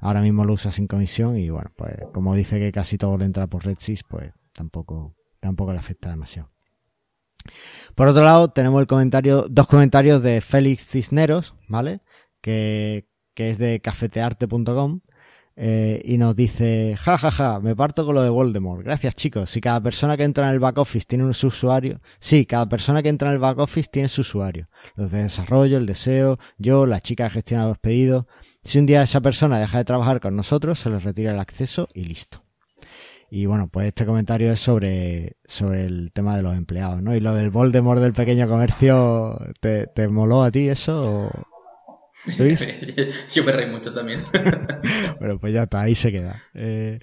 ahora mismo lo usa sin comisión. Y bueno, pues como dice que casi todo le entra por RedSys, pues tampoco, tampoco le afecta demasiado. Por otro lado, tenemos el comentario, dos comentarios de Félix Cisneros, ¿vale? Que, que es de cafetearte.com, eh, y nos dice, ja, ja, ja, me parto con lo de Voldemort. Gracias chicos. Si cada persona que entra en el back office tiene un usuario, sí, cada persona que entra en el back office tiene su usuario. Los de desarrollo, el deseo, yo, la chica que gestiona los pedidos. Si un día esa persona deja de trabajar con nosotros, se les retira el acceso y listo. Y bueno, pues este comentario es sobre, sobre el tema de los empleados, ¿no? Y lo del Voldemort del pequeño comercio, ¿te, te moló a ti eso? [laughs]
Yo me reí mucho también. [laughs]
bueno, pues ya está, ahí se queda. Eh,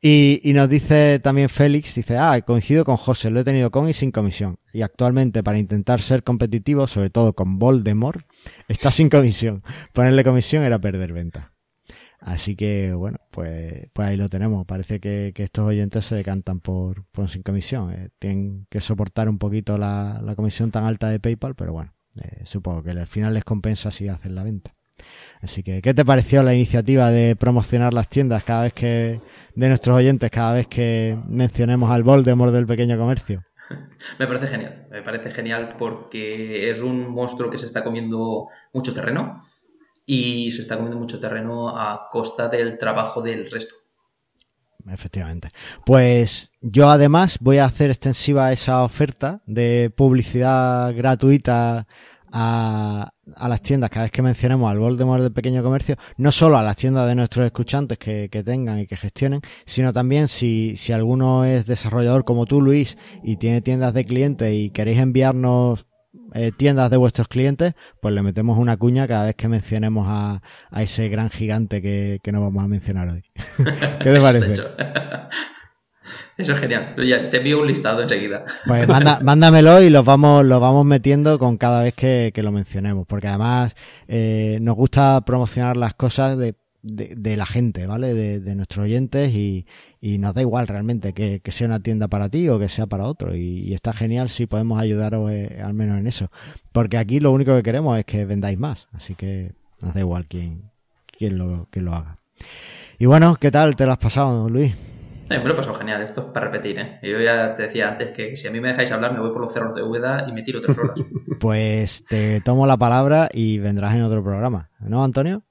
y, y, nos dice también Félix, dice, ah, coincido con José, lo he tenido con y sin comisión. Y actualmente para intentar ser competitivo, sobre todo con Voldemort, está sin comisión. Ponerle comisión era perder venta. Así que, bueno, pues, pues ahí lo tenemos. Parece que, que estos oyentes se decantan por, por sin comisión. Eh, tienen que soportar un poquito la, la comisión tan alta de PayPal, pero bueno, eh, supongo que al final les compensa si hacen la venta. Así que, ¿qué te pareció la iniciativa de promocionar las tiendas cada vez que, de nuestros oyentes, cada vez que mencionemos al Voldemort del pequeño comercio? [laughs]
Me parece genial, me parece genial porque es un monstruo que se está comiendo mucho terreno y se está comiendo mucho terreno a costa del trabajo del resto.
Efectivamente. Pues yo además voy a hacer extensiva esa oferta de publicidad gratuita a, a, las tiendas cada vez que mencionemos al Voldemort del pequeño comercio, no solo a las tiendas de nuestros escuchantes que, que tengan y que gestionen, sino también si, si alguno es desarrollador como tú, Luis, y tiene tiendas de clientes y queréis enviarnos eh, tiendas de vuestros clientes, pues le metemos una cuña cada vez que mencionemos a, a ese gran gigante que, que no vamos a mencionar hoy. [laughs] ¿Qué te parece? [laughs]
Eso es genial. te envío un listado enseguida.
Pues [laughs] mándamelo y los vamos, los vamos metiendo con cada vez que, que lo mencionemos. Porque además eh, nos gusta promocionar las cosas de de, la gente, ¿vale? De, nuestros oyentes y, y, nos da igual realmente que, sea una tienda para ti o que sea para otro. Y, está genial si podemos ayudaros eh, al menos en eso. Porque aquí lo único que queremos es que vendáis más. Así que nos da igual quién, quién, lo, quién lo haga. Y bueno, ¿qué tal te lo has pasado, Luis?
me lo he pasado genial, esto es para repetir, ¿eh? Yo ya te decía antes que si a mí me dejáis hablar me voy por los cerros de Úbeda y me tiro tres horas. [laughs]
pues te tomo la palabra y vendrás en otro programa, ¿no, Antonio?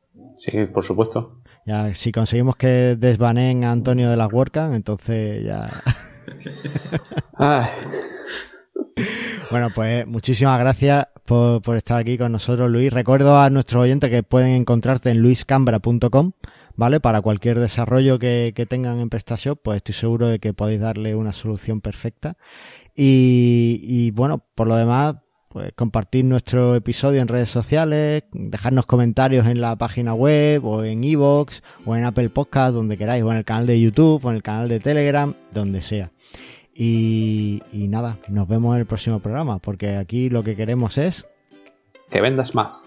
Sí, por supuesto.
Ya, si conseguimos que desbaneen a Antonio de la WordCamp, entonces ya. [laughs] bueno, pues muchísimas gracias por, por, estar aquí con nosotros, Luis. Recuerdo a nuestros oyentes que pueden encontrarte en luiscambra.com, ¿vale? Para cualquier desarrollo que, que, tengan en PrestaShop, pues estoy seguro de que podéis darle una solución perfecta. Y, y bueno, por lo demás, pues compartir nuestro episodio en redes sociales, dejarnos comentarios en la página web o en iVoox o en Apple Podcast, donde queráis, o en el canal de YouTube o en el canal de Telegram, donde sea. Y, y nada, nos vemos en el próximo programa, porque aquí lo que queremos es...
Que vendas más.